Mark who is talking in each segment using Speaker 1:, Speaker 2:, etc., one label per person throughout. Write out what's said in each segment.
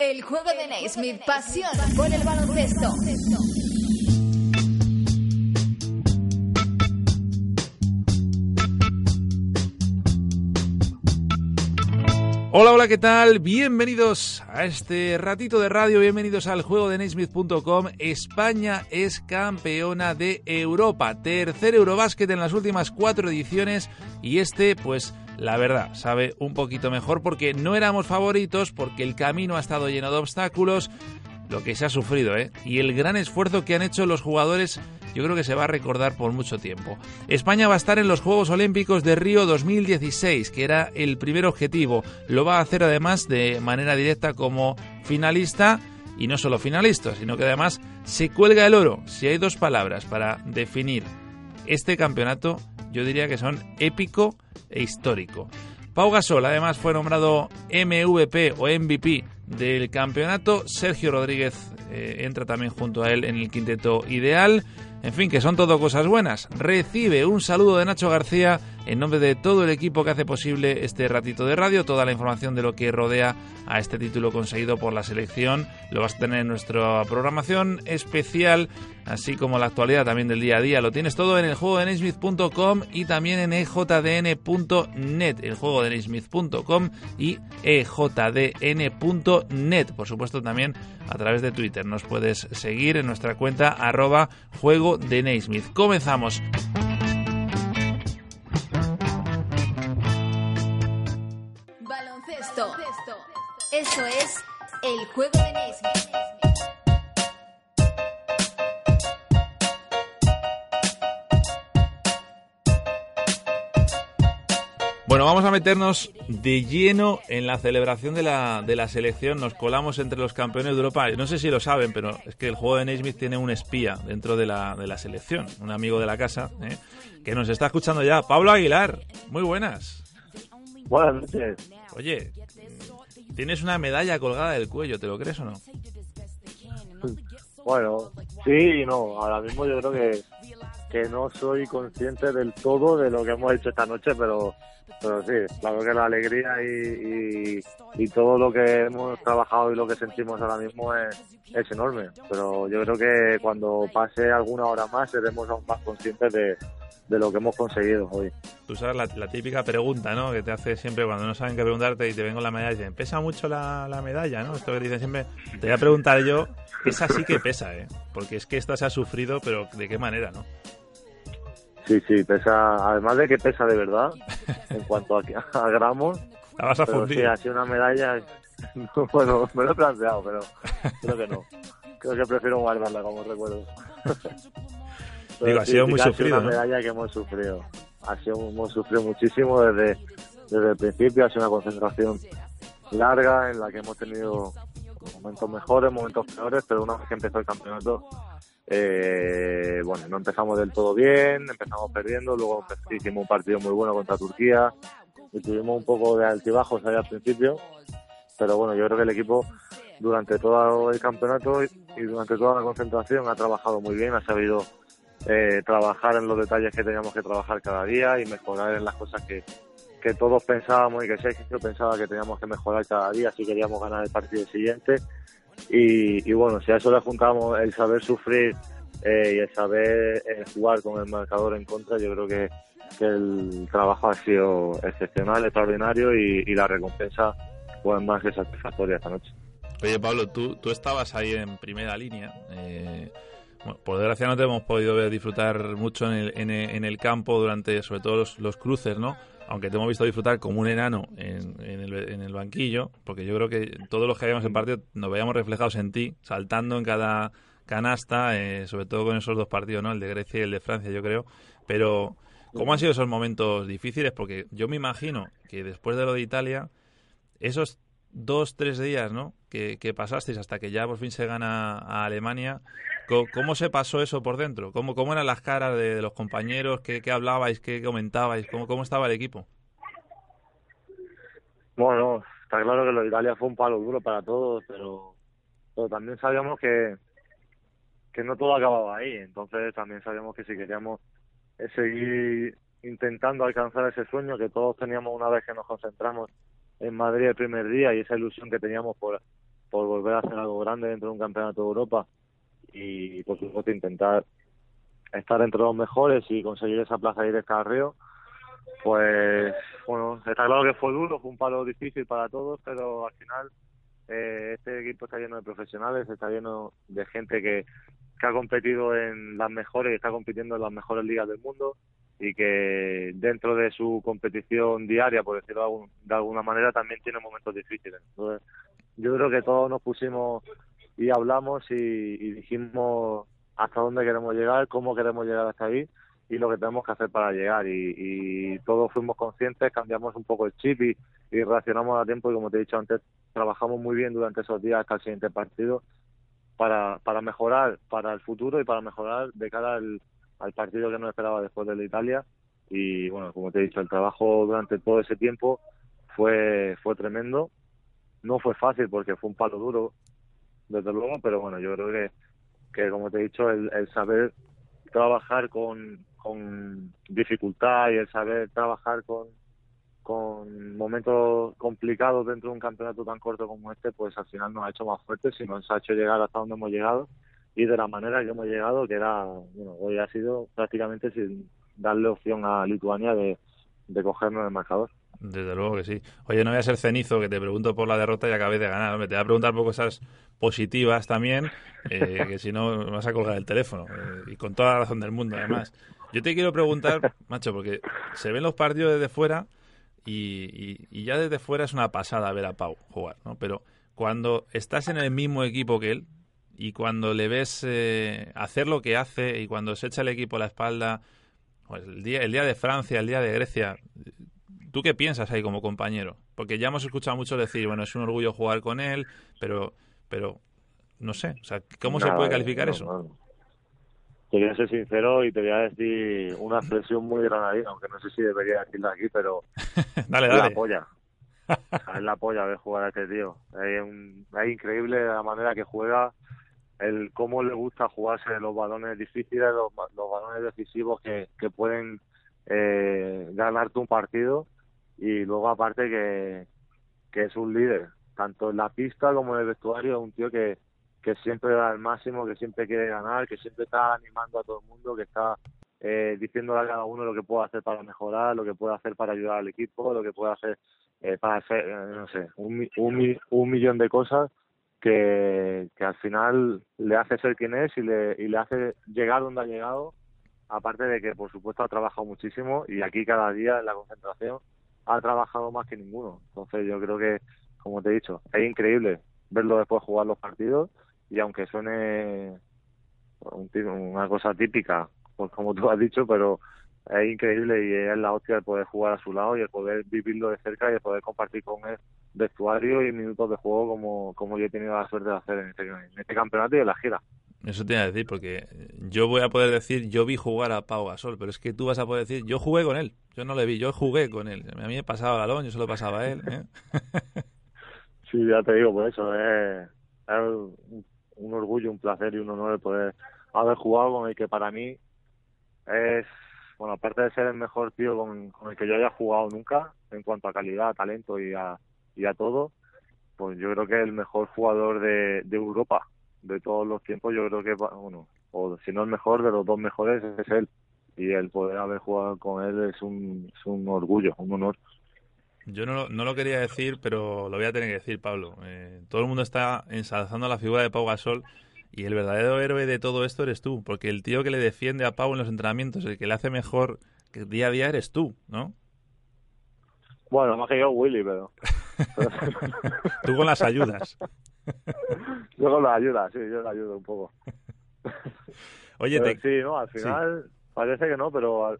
Speaker 1: El juego de Naismith, pasión por el baloncesto.
Speaker 2: Hola, hola, ¿qué tal? Bienvenidos a este ratito de radio, bienvenidos al juego de Naismith.com. España es campeona de Europa, tercer Eurobásquet en las últimas cuatro ediciones y este, pues, la verdad, sabe un poquito mejor porque no éramos favoritos, porque el camino ha estado lleno de obstáculos, lo que se ha sufrido, ¿eh? Y el gran esfuerzo que han hecho los jugadores, yo creo que se va a recordar por mucho tiempo. España va a estar en los Juegos Olímpicos de Río 2016, que era el primer objetivo. Lo va a hacer además de manera directa como finalista. Y no solo finalista, sino que además se cuelga el oro. Si hay dos palabras para definir este campeonato, yo diría que son épico e histórico. Pau Gasol además fue nombrado MVP o MVP del campeonato. Sergio Rodríguez eh, entra también junto a él en el quinteto ideal. En fin, que son todo cosas buenas. Recibe un saludo de Nacho García en nombre de todo el equipo que hace posible este ratito de radio. Toda la información de lo que rodea a este título conseguido por la selección lo vas a tener en nuestra programación especial, así como la actualidad también del día a día. Lo tienes todo en el juego de Naismith.com y también en ejdn.net, el juego de Naismith.com y ejdn.net. Por supuesto, también a través de Twitter. Nos puedes seguir en nuestra cuenta arroba juego de Naismith. Comenzamos.
Speaker 1: Baloncesto. Eso es el juego de Naismith.
Speaker 2: Bueno, vamos a meternos de lleno en la celebración de la, de la selección. Nos colamos entre los campeones de Europa. No sé si lo saben, pero es que el juego de Naismith tiene un espía dentro de la, de la selección, un amigo de la casa, ¿eh? que nos está escuchando ya. Pablo Aguilar, muy buenas.
Speaker 3: Buenas noches.
Speaker 2: Oye, tienes una medalla colgada del cuello, ¿te lo crees o no?
Speaker 3: Bueno, sí y no. Ahora mismo yo creo que, que no soy consciente del todo de lo que hemos hecho esta noche, pero, pero sí, claro que la alegría y, y, todo lo que hemos trabajado y lo que sentimos ahora mismo es, es enorme. Pero yo creo que cuando pase alguna hora más seremos aún más conscientes de, de lo que hemos conseguido hoy.
Speaker 2: Tú sabes la, la típica pregunta, ¿no? Que te hace siempre cuando no saben qué preguntarte y te vengo la medalla y dicen, ¿pesa mucho la, la medalla, no? Esto que dicen siempre. Te voy a preguntar yo, esa sí que pesa, ¿eh? Porque es que esta se ha sufrido, pero ¿de qué manera, no?
Speaker 3: Sí, sí, pesa, además de que pesa de verdad, en cuanto a, a gramos,
Speaker 2: La vas a
Speaker 3: pero
Speaker 2: fundir.
Speaker 3: sí, ha sido una medalla, bueno, me lo he planteado, pero creo que no. Creo que prefiero guardarla como recuerdo. Pero
Speaker 2: Digo, ha sido muy
Speaker 3: que
Speaker 2: sufrido,
Speaker 3: una
Speaker 2: ¿no?
Speaker 3: medalla que hemos sufrido. Ha sido, hemos sufrido muchísimo desde, desde el principio, ha sido una concentración larga en la que hemos tenido momentos mejores, momentos peores, pero una vez que empezó el campeonato, eh, bueno, no empezamos del todo bien, empezamos perdiendo, luego hicimos un partido muy bueno contra Turquía y tuvimos un poco de altibajos ahí al principio, pero bueno, yo creo que el equipo durante todo el campeonato y durante toda la concentración ha trabajado muy bien, ha sabido eh, trabajar en los detalles que teníamos que trabajar cada día y mejorar en las cosas que, que todos pensábamos y que Sergio pensaba que teníamos que mejorar cada día si queríamos ganar el partido siguiente. Y, y bueno, si a eso le juntamos el saber sufrir eh, y el saber eh, jugar con el marcador en contra, yo creo que, el trabajo ha sido excepcional, extraordinario y, la recompensa fue más que satisfactoria esta noche.
Speaker 2: Oye, Pablo, tú, tú estabas ahí en primera línea. eh, por desgracia no te hemos podido disfrutar mucho en el, en el, en el campo durante, sobre todo, los, los cruces, ¿no? Aunque te hemos visto disfrutar como un enano en, el, en el banquillo, porque yo creo que todos los que habíamos en partido nos veíamos reflejados en ti, saltando en cada canasta, eh, sobre todo con esos dos partidos, ¿no? El de Grecia y el de Francia, yo creo. Pero, ¿cómo han sido esos momentos difíciles? Porque yo me imagino que después de lo de Italia, esos dos, tres días, ¿no? Que, pasasteis hasta que ya por fin se gana a Alemania. ¿Cómo, se pasó eso por dentro? ¿Cómo, cómo eran las caras de, los compañeros? ¿Qué, hablabais? ¿Qué comentabais? ¿Cómo, ¿Cómo estaba el equipo?
Speaker 3: Bueno, está claro que lo de Italia fue un palo duro para todos, pero, pero también sabíamos que, que no todo acababa ahí. Entonces también sabíamos que si queríamos seguir intentando alcanzar ese sueño que todos teníamos una vez que nos concentramos en Madrid el primer día y esa ilusión que teníamos por, por volver a hacer algo grande dentro de un campeonato de Europa y por supuesto intentar estar entre los mejores y conseguir esa plaza directa al Río, pues bueno, está claro que fue duro, fue un palo difícil para todos, pero al final eh, este equipo está lleno de profesionales, está lleno de gente que, que ha competido en las mejores está compitiendo en las mejores ligas del mundo y que dentro de su competición diaria, por decirlo de alguna manera, también tiene momentos difíciles. Entonces, yo creo que todos nos pusimos y hablamos y, dijimos hasta dónde queremos llegar, cómo queremos llegar hasta ahí y lo que tenemos que hacer para llegar. Y, todos fuimos conscientes, cambiamos un poco el chip y, y reaccionamos a tiempo y como te he dicho antes, trabajamos muy bien durante esos días hasta el siguiente partido para, para mejorar para el futuro y para mejorar de cara al, al partido que nos esperaba después de la Italia y bueno como te he dicho el trabajo durante todo ese tiempo fue fue tremendo no fue fácil porque fue un palo duro desde luego pero bueno yo creo que que como te he dicho el, el saber trabajar con, con dificultad y el saber trabajar con con momentos complicados dentro de un campeonato tan corto como este, pues al final nos ha hecho más fuertes y nos ha hecho llegar hasta donde hemos llegado y de la manera que hemos llegado, que era, bueno, hoy ha sido prácticamente sin darle opción a Lituania de, de cogernos el marcador.
Speaker 2: Desde luego que sí. Oye, no voy a ser cenizo, que te pregunto por la derrota y acabé de ganar. Me te voy a preguntar por cosas positivas también, eh, que si no me vas a colgar el teléfono. Eh, y con toda la razón del mundo, además. Yo te quiero preguntar, macho, porque se ven los partidos desde fuera y, y, ya desde fuera es una pasada ver a Pau jugar, ¿no? Pero cuando estás en el mismo equipo que él, y cuando le ves eh, hacer lo que hace y cuando se echa el equipo a la espalda, pues el día, el día de Francia, el día de Grecia, ¿tú qué piensas ahí como compañero? Porque ya hemos escuchado mucho decir, bueno, es un orgullo jugar con él, pero, pero no sé, o sea, ¿cómo se puede calificar eso?
Speaker 3: Te voy a ser sincero y te voy a decir una expresión muy granadina, aunque no sé si debería decirla aquí, pero
Speaker 2: dale, dale.
Speaker 3: la polla. es la polla ver jugar a este tío. Es, es increíble la manera que juega, el cómo le gusta jugarse los balones difíciles, los, los balones decisivos que, que pueden eh, ganarte un partido y luego aparte que, que es un líder, tanto en la pista como en el vestuario, un tío que, que siempre da el máximo, que siempre quiere ganar, que siempre está animando a todo el mundo, que está eh, diciéndole a cada uno lo que puede hacer para mejorar, lo que puede hacer para ayudar al equipo, lo que puede hacer eh, para hacer, eh, no sé, un, un, un millón de cosas que, que al final le hace ser quien es y le, y le hace llegar donde ha llegado, aparte de que por supuesto ha trabajado muchísimo y aquí cada día en la concentración ha trabajado más que ninguno. Entonces yo creo que, como te he dicho, es increíble verlo después jugar los partidos y aunque suene una cosa típica, pues como tú has dicho, pero es increíble y es la hostia el poder jugar a su lado y el poder vivirlo de cerca y el poder compartir con él vestuario y minutos de juego como, como yo he tenido la suerte de hacer en este, este campeonato y en la gira.
Speaker 2: Eso te iba a decir, porque yo voy a poder decir, yo vi jugar a Pau Gasol, pero es que tú vas a poder decir, yo jugué con él, yo no le vi, yo jugué con él. A mí me pasaba el balón, yo se lo pasaba a él. ¿eh?
Speaker 3: sí, ya te digo, por eso es, un orgullo, un placer y un honor poder haber jugado con el que para mí es, bueno, aparte de ser el mejor tío con, el que yo haya jugado nunca, en cuanto a calidad, talento y a, y a todo, pues yo creo que es el mejor jugador de, de Europa de todos los tiempos. Yo creo que, bueno, o si no el mejor, de los dos mejores es él. Y el poder haber jugado con él es un, es un orgullo, un honor.
Speaker 2: Yo no, no lo quería decir, pero lo voy a tener que decir, Pablo. Eh, todo el mundo está ensalzando la figura de Pau Gasol y el verdadero héroe de todo esto eres tú, porque el tío que le defiende a Pau en los entrenamientos, el que le hace mejor que día a día eres tú, ¿no?
Speaker 3: Bueno, más que yo, Willy, pero...
Speaker 2: tú con las ayudas.
Speaker 3: yo con las ayudas, sí, yo le ayudo un poco.
Speaker 2: Oye, te...
Speaker 3: sí, no, al final parece que no, pero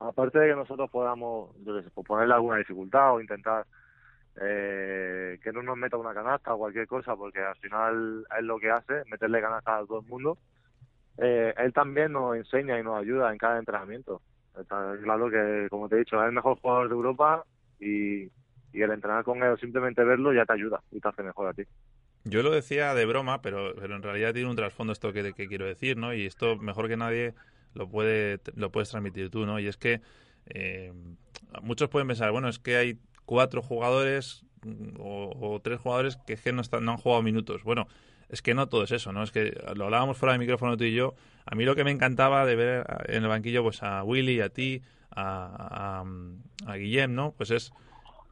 Speaker 3: aparte de que nosotros podamos, pues ponerle alguna dificultad o intentar eh, que no nos meta una canasta o cualquier cosa, porque al final es lo que hace, meterle canasta a todo el mundo. Eh, él también nos enseña y nos ayuda en cada entrenamiento. Está claro que, como te he dicho, es el mejor jugador de Europa y, el entrenar con él, simplemente verlo, ya te ayuda y te hace mejor a ti.
Speaker 2: Yo lo decía de broma, pero, pero en realidad tiene un trasfondo esto que quiero decir, ¿no? Y esto mejor que nadie lo puede lo puedes transmitir tú, ¿no? Y es que eh, muchos pueden pensar, bueno, es que hay cuatro jugadores mm, o, tres jugadores que, no, están, no han jugado minutos. Bueno, es que no todo es eso, ¿no? Es que lo hablábamos fuera de micrófono tú y yo. A mí lo que me encantaba de ver en el banquillo pues a Willy, a ti, a, a, a Guillem, ¿no? Pues es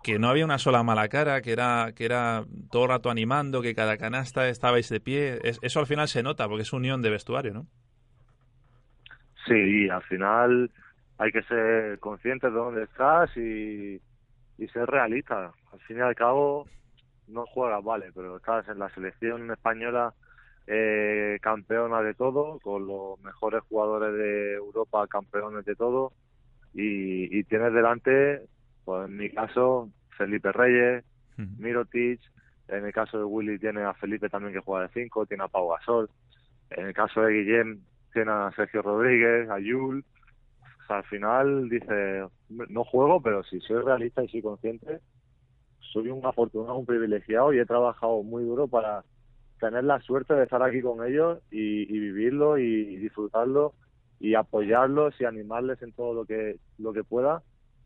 Speaker 2: que no había una sola mala cara, que era, que era todo el rato animando, que cada canasta estabais de pie. eso al final se nota, porque es unión de vestuario, ¿no?
Speaker 3: Sí, al final hay que ser consciente de dónde estás y, y ser realista. Al fin y al cabo, no juegas, vale, pero estás en la selección española eh, campeona de todo, con los mejores jugadores de Europa campeones de todo, y, y tienes delante pues en mi caso, Felipe Reyes, Mirotic, en el caso de Willy tiene a Felipe también que juega de 5, tiene a Pau Gasol, en el caso de Guillem a Sergio Rodríguez, a Yul, al final dice, no juego, pero si soy realista y soy consciente, soy un afortunado, un privilegiado y he trabajado muy duro para tener la suerte de estar aquí con ellos y, vivirlo y disfrutarlo y apoyarlos y animarles en todo lo que lo que pueda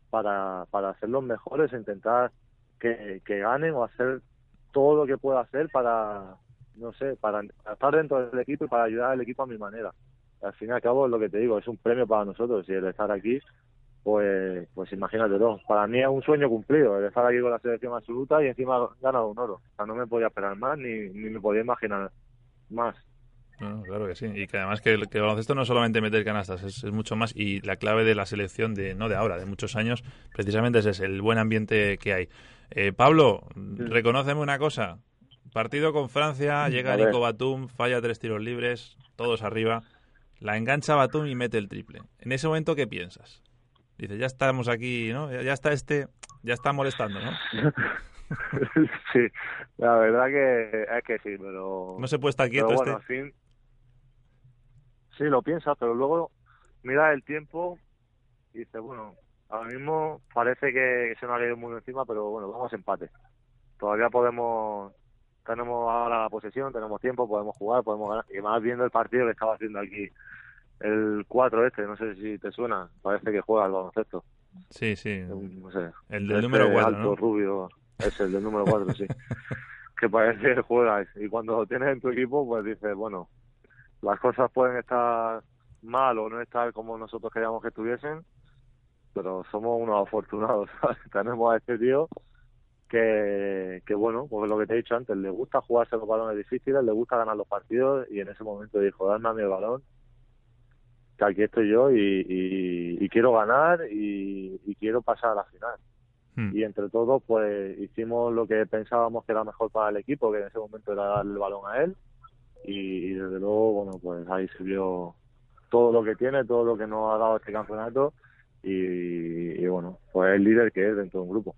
Speaker 3: para, para hacer los mejores, intentar que, que ganen o hacer todo lo que pueda hacer para, no sé, para estar dentro del equipo y para ayudar al equipo a mi manera. Al fin y al cabo, es lo que te digo, es un premio para nosotros y el estar aquí, pues, pues imagínate todo. Para mí es un sueño cumplido, el estar aquí con la selección absoluta y encima ganar un oro. O sea, no me podía esperar más ni, ni me podía imaginar más.
Speaker 2: No, claro que sí. Y que además que, que el baloncesto no es solamente meter canastas, es, mucho más. Y la clave de la selección, de no de ahora, de muchos años, precisamente es ese, el buen ambiente que hay. Eh, Pablo, reconóceme una cosa. Partido con Francia, llega Nico Batum, falla tres tiros libres, todos arriba. La engancha Batum y mete el triple. En ese momento, ¿qué piensas? Dice, ya estamos aquí, ¿no? Ya, está este, ya está molestando, ¿no?
Speaker 3: sí, la verdad que es que sí, pero...
Speaker 2: No se puede estar quieto
Speaker 3: bueno, este. Sí, lo piensas, pero luego mira el tiempo y dices, bueno, ahora mismo parece que se nos ha ido muy encima, pero bueno, vamos a empate. Todavía podemos, tenemos ahora la posesión, tenemos tiempo, podemos jugar, podemos ganar. Y más viendo el partido que estaba haciendo aquí, el 4 este, no sé si te suena, parece que juega el baloncesto.
Speaker 2: Sí, sí.
Speaker 3: No sé.
Speaker 2: El del número 4,
Speaker 3: alto, rubio, es el del número 4, sí. que parece que juega. Y cuando lo tienes en tu equipo, pues dices, bueno, las cosas pueden estar mal o no estar como nosotros queríamos que estuviesen, pero somos unos afortunados. Tenemos a este tío que, que, bueno, pues lo que te he dicho antes, le gusta jugarse los balones difíciles, le gusta ganar los partidos y en ese momento dijo, dame a mi balón, que aquí estoy yo y, y, quiero ganar y, y, quiero pasar a la final. Hmm. Y entre todos, pues hicimos lo que pensábamos que era mejor para el equipo, que en ese momento era darle el balón a él y, desde luego, bueno, pues ahí se vio todo lo que tiene, todo lo que nos ha dado este campeonato y, bueno, pues el líder que es dentro de un grupo.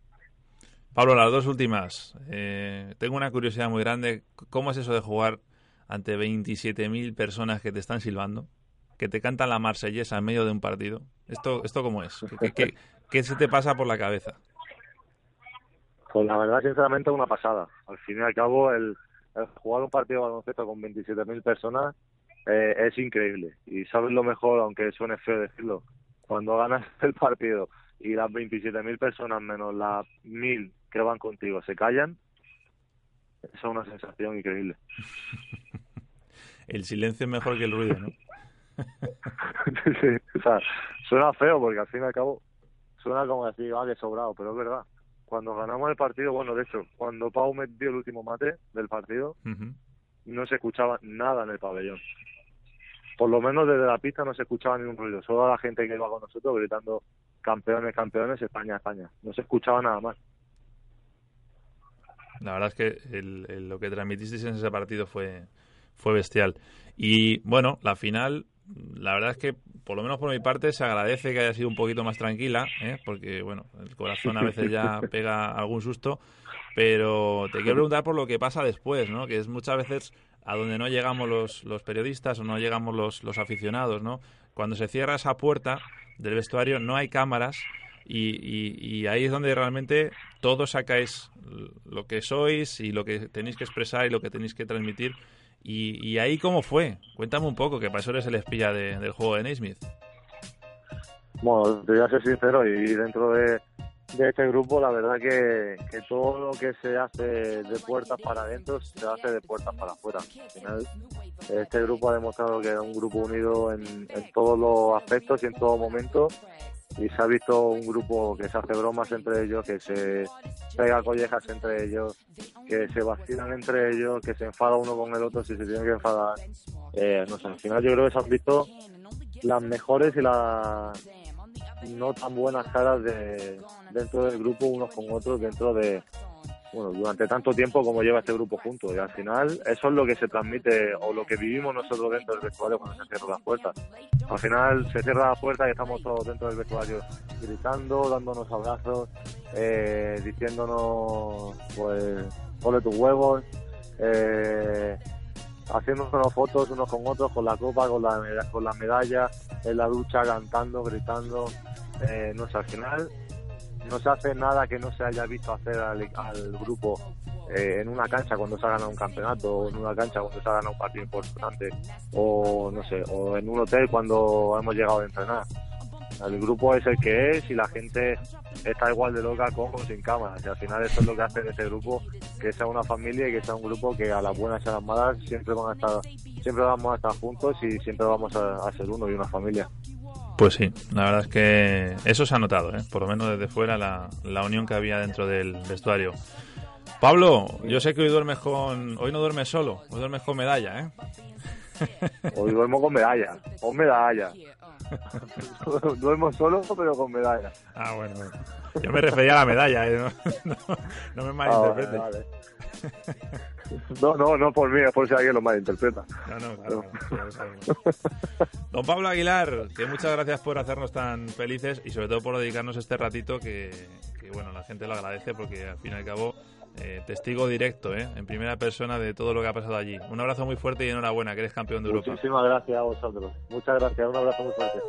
Speaker 2: Pablo, las dos últimas. Eh, tengo una curiosidad muy grande. ¿Cómo es eso de jugar ante 27.000 personas que te están silbando? Que te cantan la marsellesa en medio de un partido. ¿Esto, esto cómo es? ¿Qué, se te pasa por la cabeza?
Speaker 3: Pues la verdad, sinceramente, una pasada. Al fin y al cabo, el, jugar un partido de baloncesto con 27.000 personas eh, es increíble. Y sabes lo mejor, aunque suene feo decirlo, cuando ganas el partido y las 27.000 personas menos las 1.000 que van contigo se callan, es una sensación increíble.
Speaker 2: el silencio es mejor que el ruido, ¿no?
Speaker 3: sí, o sea, suena feo porque al fin y al cabo suena como decir, vale, sobrado, pero es verdad cuando ganamos el partido, bueno, de hecho, cuando Pau metió el último mate del partido, no se escuchaba nada en el pabellón. Por lo menos desde la pista no se escuchaba ningún ruido, solo la gente que iba con nosotros gritando campeones, campeones, España, España. No se escuchaba nada más.
Speaker 2: La verdad es que lo que transmitisteis en ese partido fue, fue bestial. Y bueno, la final la verdad es que, por lo menos por mi parte, se agradece que haya sido un poquito más tranquila, ¿eh? porque, bueno, el corazón a veces ya pega algún susto. pero te quiero preguntar por lo que pasa después, ¿no? Que es muchas veces a donde no llegamos los, los periodistas o no llegamos los, los aficionados, ¿no? Cuando se cierra esa puerta del vestuario no hay cámaras y, y, ahí es donde realmente todos sacáis lo que sois y lo que tenéis que expresar y lo que tenéis que transmitir. Y, ahí cómo fue. Cuéntame un poco, que para eso eres el espía del juego de Naismith.
Speaker 3: Bueno, te voy a ser sincero y dentro de, este grupo, la verdad que, que, todo lo que se hace de puertas para adentro se hace de puertas para afuera. Al final, este grupo ha demostrado que es un grupo unido en, todos los aspectos y en todo momento. Y se ha visto un grupo que se hace bromas entre ellos, que se pega collejas entre ellos, que se vacilan entre ellos, que se enfada uno con el otro si se tiene que enfadar. Eh, no sé, al final yo creo que se han visto las mejores y las no tan buenas caras de dentro del grupo unos con otros dentro de bueno durante tanto tiempo como lleva este grupo juntos y al final eso es lo que se transmite o lo que vivimos nosotros dentro del vestuario cuando se cierran las puertas. Al final se cierra la puerta y estamos todos dentro del vestuario gritando dándonos abrazos eh, diciéndonos pues pone tus huevos eh, haciéndonos fotos unos con otros con la copa con la con las medallas en la ducha cantando gritando eh, no sé, al final no se hace nada que no se haya visto hacer al, grupo eh, en una cancha cuando se ha ganado un campeonato o en una cancha cuando se ha ganado un partido importante o no sé, o en un hotel cuando hemos llegado a entrenar. El grupo es el que es y la gente está igual de loca con o sin cámaras. Y al final eso es lo que hace de este grupo que sea una familia y que sea un grupo que a las buenas y a las malas siempre van a estar, siempre vamos a estar juntos y siempre vamos a ser uno y una familia.
Speaker 2: Pues sí, la verdad es que eso se ha notado, ¿eh? por lo menos desde fuera, la, la unión que había dentro del vestuario. Pablo, yo sé que hoy duermes con. Hoy no duermes solo, hoy duermes con medalla, ¿eh?
Speaker 3: Hoy duermo con medalla, con medalla. Duermo solo, pero con medalla.
Speaker 2: Ah, bueno, Yo me refería a la medalla, ¿eh? no, me ah, malinterpretes.
Speaker 3: No, no, no por mí, es por si alguien lo malinterpreta.
Speaker 2: No, no, claro. Don Pablo Aguilar, que muchas gracias por hacernos tan felices y sobre todo por dedicarnos este ratito que, bueno, la gente lo agradece porque al fin y al cabo eh, testigo directo, ¿eh? en primera persona de todo lo que ha pasado allí. Un abrazo muy fuerte y enhorabuena, que eres campeón de Europa.
Speaker 3: Muchísimas gracias a vosotros. Muchas gracias, un abrazo muy fuerte.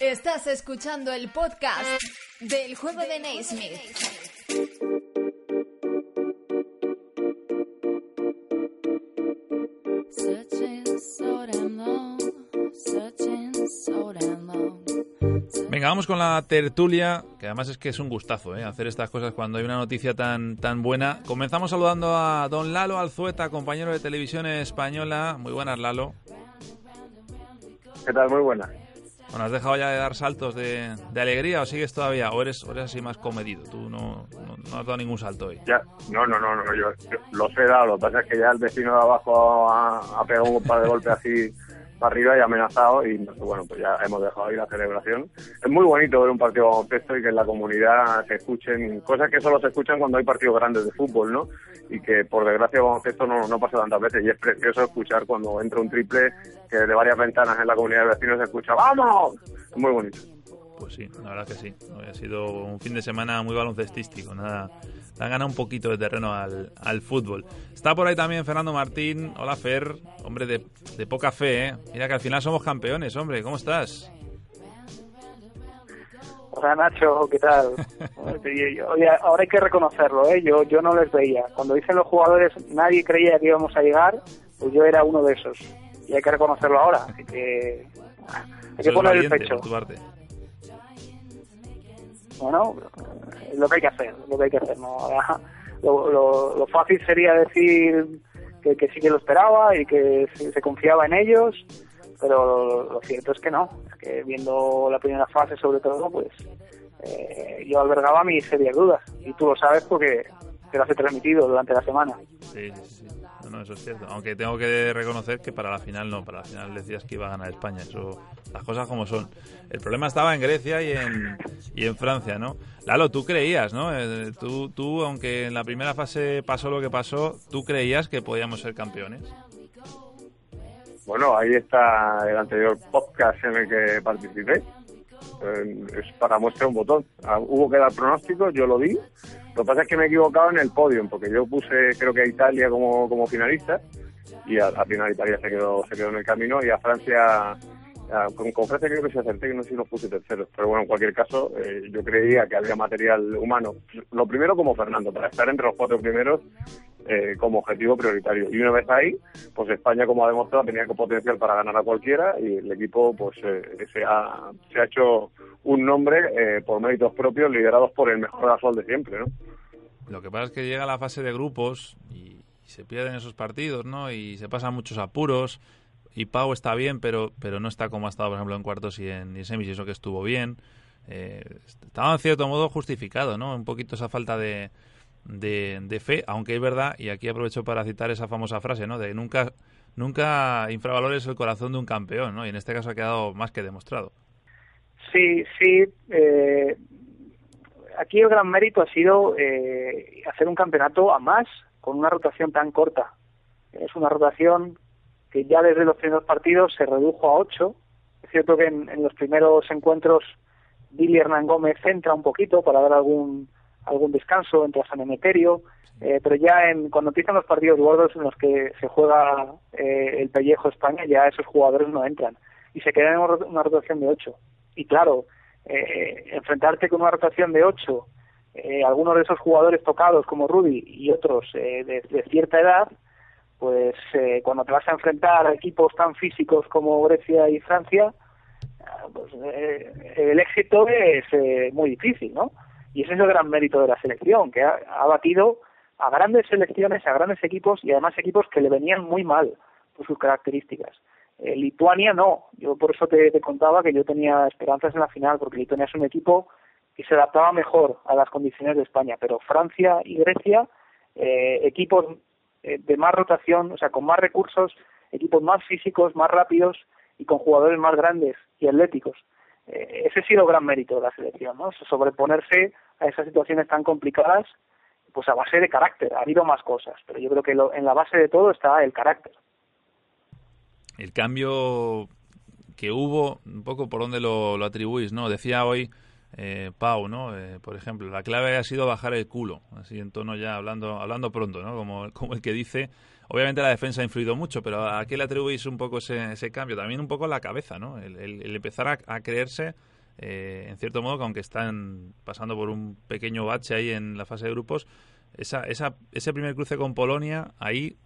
Speaker 1: Estás escuchando el podcast del juego de Naismith.
Speaker 2: Venga, vamos con la tertulia, que además es que es un gustazo ¿eh? hacer estas cosas cuando hay una noticia tan, tan buena. Comenzamos saludando a don Lalo Alzueta, compañero de televisión española. Muy buenas, Lalo.
Speaker 4: ¿Qué tal? Muy buenas.
Speaker 2: Bueno, ¿has dejado ya de dar saltos de, alegría o sigues todavía? ¿O eres, eres así más comedido? ¿Tú no, no, has dado ningún salto hoy?
Speaker 4: Ya, no, no, no, no yo, lo sé dado. Lo que pasa es que ya el vecino de abajo ha, ha pegado un par de golpes así arriba y amenazado y bueno, pues ya hemos dejado ahí la celebración. Es muy bonito ver un partido baloncesto y que en la comunidad se escuchen cosas que solo se escuchan cuando hay partidos grandes de fútbol, ¿no? Y que por desgracia baloncesto no, no pasa tantas veces y es precioso escuchar cuando entra un triple que de varias ventanas en la comunidad de vecinos se escucha ¡Vamos! Es muy bonito.
Speaker 2: Pues sí, la verdad que sí. Ha sido un fin de semana muy baloncestístico, nada le han ganado un poquito de terreno al, al, fútbol. Está por ahí también Fernando Martín. Hola, Fer. Hombre de, de, poca fe, ¿eh? Mira que al final somos campeones, hombre. ¿Cómo estás?
Speaker 5: Hola, Nacho. ¿Qué tal? Oye, ahora hay que reconocerlo, ¿eh? Yo, yo no les veía. Cuando dicen los jugadores nadie creía que íbamos a llegar, pues yo era uno de esos. Y hay que reconocerlo ahora. Así que hay que poner el pecho. Bueno, lo que hay que hacer, lo que hay que hacer. ¿no? Lo, lo, fácil sería decir que, sí que lo esperaba y que se, confiaba en ellos, pero lo, cierto es que no. Es que viendo la primera fase, sobre todo, pues eh, yo albergaba mis serias dudas. Y tú lo sabes porque te las he transmitido durante la semana.
Speaker 2: Sí, sí. No, eso es cierto. Aunque tengo que reconocer que para la final no, para la final decías que iba a ganar España. Eso, las cosas como son. El problema estaba en Grecia y en, y en Francia, ¿no? Lalo, tú creías, ¿no? Eh, tú, tú, aunque en la primera fase pasó lo que pasó, tú creías que podíamos ser campeones.
Speaker 4: Bueno, ahí está el anterior podcast en el que participé. eh, es para muestra un botón. Ah, hubo que dar pronósticos, yo lo di. Lo que pasa es que me he equivocado en el podio, porque yo puse creo que a Italia como, como finalista y al final Italia se quedó, se quedó en el camino y a Francia con, con, Francia creo que se acerté, que no sé si los puse terceros, pero bueno, en cualquier caso, eh, yo creía que había material humano. Lo primero como Fernando, para estar entre los cuatro primeros eh, como objetivo prioritario. Y una vez ahí, pues España, como ha demostrado, tenía potencial para ganar a cualquiera y el equipo pues eh, se, ha, se ha hecho un nombre por méritos propios, liderados por el mejor gasol de siempre, ¿no?
Speaker 2: Lo que pasa es que llega la fase de grupos y, se pierden esos partidos, ¿no? Y se pasan muchos apuros y Pau está bien, pero, pero no está como ha estado, por ejemplo, en cuartos y en, semis, y eso que estuvo bien. Eh, estaba en cierto modo justificado, ¿no? Un poquito esa falta de, de, fe, aunque es verdad, y aquí aprovecho para citar esa famosa frase, ¿no? De nunca, nunca infravalores el corazón de un campeón, ¿no? Y en este caso ha quedado más que demostrado.
Speaker 5: Sí, sí. Eh, aquí el gran mérito ha sido eh, hacer un campeonato a más con una rotación tan corta. Es una rotación que ya desde los primeros partidos se redujo a ocho. Es cierto que en, los primeros encuentros Billy Hernán Gómez entra un poquito para dar algún algún descanso, entra San Emeterio, eh, pero ya en, cuando empiezan los partidos gordos en los que se juega eh, el pellejo España, ya esos jugadores no entran y se quedan en una rotación de ocho. Y claro, eh, enfrentarte con una rotación de ocho, algunos de esos jugadores tocados como Rudy y otros de, cierta edad, pues eh, cuando te vas a enfrentar a equipos tan físicos como Grecia y Francia, ah, pues, eh, el éxito es eh, muy difícil, ¿no? Y ese es el gran mérito de la selección, que ha, batido a grandes selecciones, a grandes equipos y además equipos que le venían muy mal por sus características. Lituania no, yo por eso te, te, contaba que yo tenía esperanzas en la final, porque Lituania es un equipo que se adaptaba mejor a las condiciones de España, pero Francia y Grecia, equipos eh, de más rotación, o sea, con más recursos, equipos más físicos, más rápidos y con jugadores más grandes y atléticos. Eh, ese ha sido gran mérito de la selección, ¿no? Sobreponerse a esas situaciones tan complicadas, pues a base de carácter. Ha habido más cosas, pero yo creo que en la base de todo está el carácter.
Speaker 2: El cambio que hubo, un poco por dónde lo, lo atribuís, ¿no? Decía hoy eh, Pau, ¿no? Eh, por ejemplo, la clave ha sido bajar el culo, así en tono ya hablando, hablando pronto, ¿no? Como, como el que dice. Obviamente la defensa ha influido mucho, pero ¿a qué le atribuís un poco ese, ese cambio? También un poco la cabeza, ¿no? El, empezar a, creerse, eh, en cierto modo, que aunque están pasando por un pequeño bache ahí en la fase de grupos, esa, esa, ese primer cruce con Polonia, ahí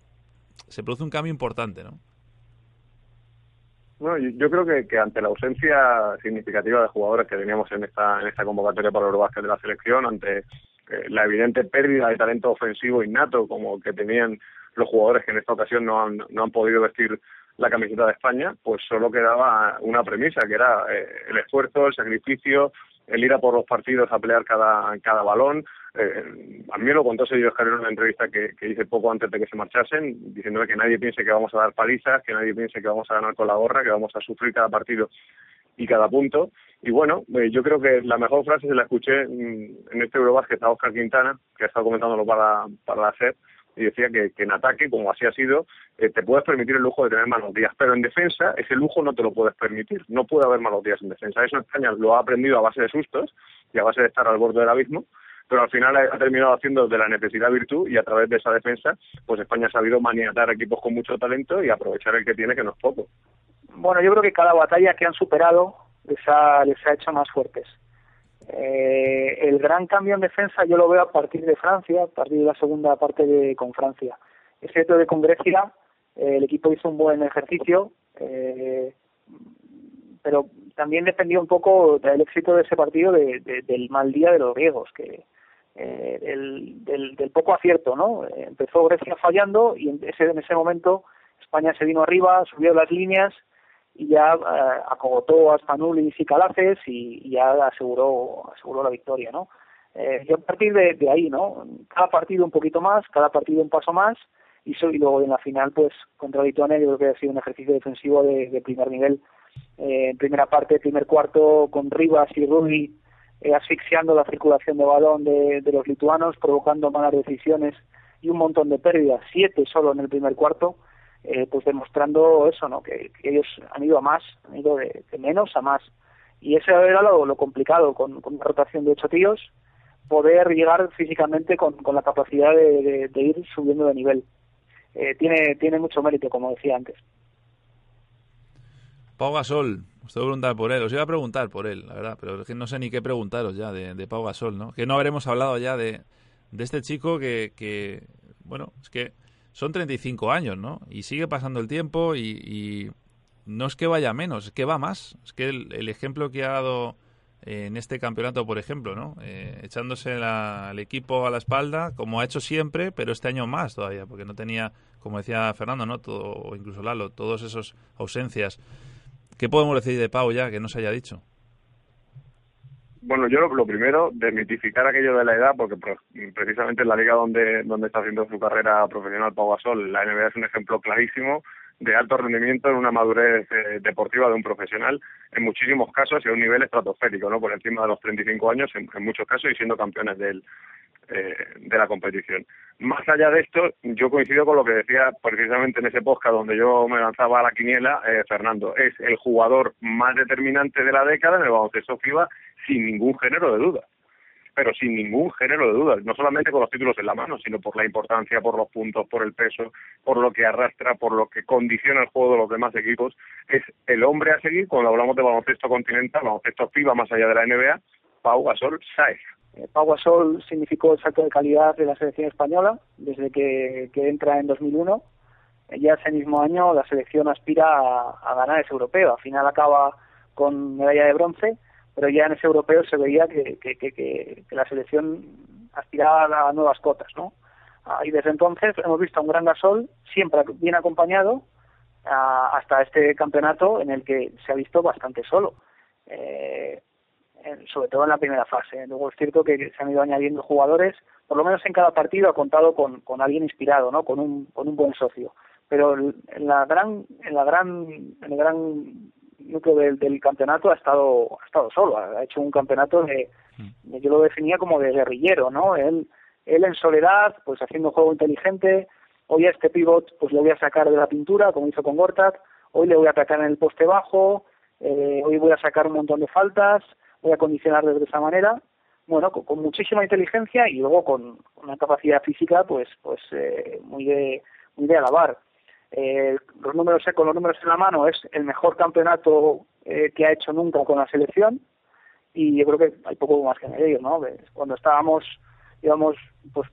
Speaker 2: se produce un cambio importante, ¿no?
Speaker 4: No, yo, creo que, que, ante la ausencia significativa de jugadores que teníamos en esta, en esta convocatoria para el Eurobásquet de la selección, ante eh, la evidente pérdida de talento ofensivo innato como que tenían los jugadores que en esta ocasión no han, no han podido vestir la camiseta de España, pues solo quedaba una premisa, que era eh, el esfuerzo, el sacrificio, el ir a por los partidos a pelear cada, cada balón. Eh, a mí lo contó Sergio Escarero en una entrevista que, hice poco antes de que se marchasen, diciéndome que nadie piense que vamos a dar palizas, que nadie piense que vamos a ganar con la gorra, que vamos a sufrir cada partido y cada punto. Y bueno, eh, yo creo que la mejor frase se la escuché mm, en este Eurobasket a Oscar Quintana, que ha estado comentándolo para, para la y decía que, en ataque, como así ha sido, eh, te puedes permitir el lujo de tener malos días, pero en defensa ese lujo no te lo puedes permitir. No puede haber malos días en defensa. Eso España lo ha aprendido a base de sustos y a base de estar al borde del abismo, pero al final ha, terminado haciendo de la necesidad virtud y a través de esa defensa, pues España ha sabido maniatar equipos con mucho talento y aprovechar el que tiene, que no es poco.
Speaker 5: Bueno, yo creo que cada batalla que han superado les ha, les ha hecho más fuertes. Eh, el gran cambio en defensa yo lo veo a partir de Francia, a partir de la segunda parte de con Francia. Es cierto que con Grecia eh, el equipo hizo un buen ejercicio, eh, pero también dependió un poco del éxito de ese partido de, del mal día de los griegos, que eh, del, del, poco acierto, ¿no? Empezó Grecia fallando y en ese, en ese momento España se vino arriba, subió las líneas y ya eh, acogotó a Spanulis y Calaces y, ya aseguró aseguró la victoria, ¿no? Eh, yo a partir de, ahí, ¿no? Cada partido un poquito más, cada partido un paso más y, y luego en la final, pues contra Lituania yo creo que ha sido un ejercicio defensivo de, primer nivel. Eh, primera parte, primer cuarto con Rivas y Rudy eh, asfixiando la circulación de balón de, de los lituanos, provocando malas decisiones y un montón de pérdidas, siete solo en el primer cuarto eh, pues demostrando eso, ¿no? Que, ellos han ido a más, han ido de, menos a más. Y eso era lo, complicado, con, con, una rotación de ocho tíos, poder llegar físicamente con, con la capacidad de, ir subiendo de nivel. Eh, tiene, tiene mucho mérito, como decía antes.
Speaker 2: Pau Gasol, os tengo que preguntar por él. Os iba a preguntar por él, la verdad, pero es que no sé ni qué preguntaros ya de, de Pau Gasol, ¿no? Que no habremos hablado ya de, de este chico que, que, bueno, es que son 35 años, ¿no? Y sigue pasando el tiempo y, no es que vaya menos, es que va más. Es que el, ejemplo que ha dado en este campeonato, por ejemplo, ¿no? Eh, echándose el equipo a la espalda, como ha hecho siempre, pero este año más todavía, porque no tenía, como decía Fernando, ¿no? Todo, o incluso Lalo, todas esas ausencias. ¿Qué podemos decir de Pau ya que no se haya dicho?
Speaker 4: Bueno, yo lo, primero, desmitificar aquello de la edad, porque precisamente en la liga donde, donde está haciendo su carrera profesional Pau Gasol, la NBA es un ejemplo clarísimo de alto rendimiento en una madurez eh, deportiva de un profesional, en muchísimos casos y a un nivel estratosférico, ¿no? por encima de los 35 años en muchos casos y siendo campeones del, eh, de la competición. Más allá de esto, yo coincido con lo que decía precisamente en ese podcast donde yo me lanzaba a la quiniela, eh, Fernando, es el jugador más determinante de la década en el baloncesto FIBA sin ningún género de duda pero sin ningún género de dudas, no solamente con los títulos en la mano, sino por la importancia, por los puntos, por el peso, por lo que arrastra, por lo que condiciona el juego de los demás equipos, es el hombre a seguir cuando hablamos de baloncesto continental, baloncesto FIBA más allá de la NBA, Pau Gasol Saez.
Speaker 5: Eh, Pau Gasol significó el salto de calidad de la selección española desde que, entra en 2001. Ya ese mismo año la selección aspira a, ganar ese europeo. Al final acaba con medalla de bronce, pero ya en ese europeo se veía que, que, la selección aspiraba a nuevas cotas, ¿no? Y desde entonces hemos visto a un gran Gasol siempre bien acompañado ah, hasta este campeonato en el que se ha visto bastante solo. Eh, sobre todo en la primera fase. Luego es cierto que se han ido añadiendo jugadores, por lo menos en cada partido ha contado con, con alguien inspirado, ¿no? Con un, con un buen socio. Pero en la gran, en la gran, en el gran núcleo del, del campeonato ha estado, ha estado solo. Ha hecho un campeonato de, yo lo definía como de guerrillero, ¿no? Él, él en soledad, pues haciendo juego inteligente. Hoy a este pivot, pues le voy a sacar de la pintura, como hizo con Gortat. Hoy le voy a atacar en el poste bajo. Eh, hoy voy a sacar un montón de faltas voy a condicionar de esa manera bueno con, muchísima inteligencia y luego con una capacidad física pues pues eh, muy de muy de alabar eh, los números con los números en la mano es el mejor campeonato eh, que ha hecho nunca con la selección. Y yo creo que hay poco más que añadir no cuando estábamos íbamos pues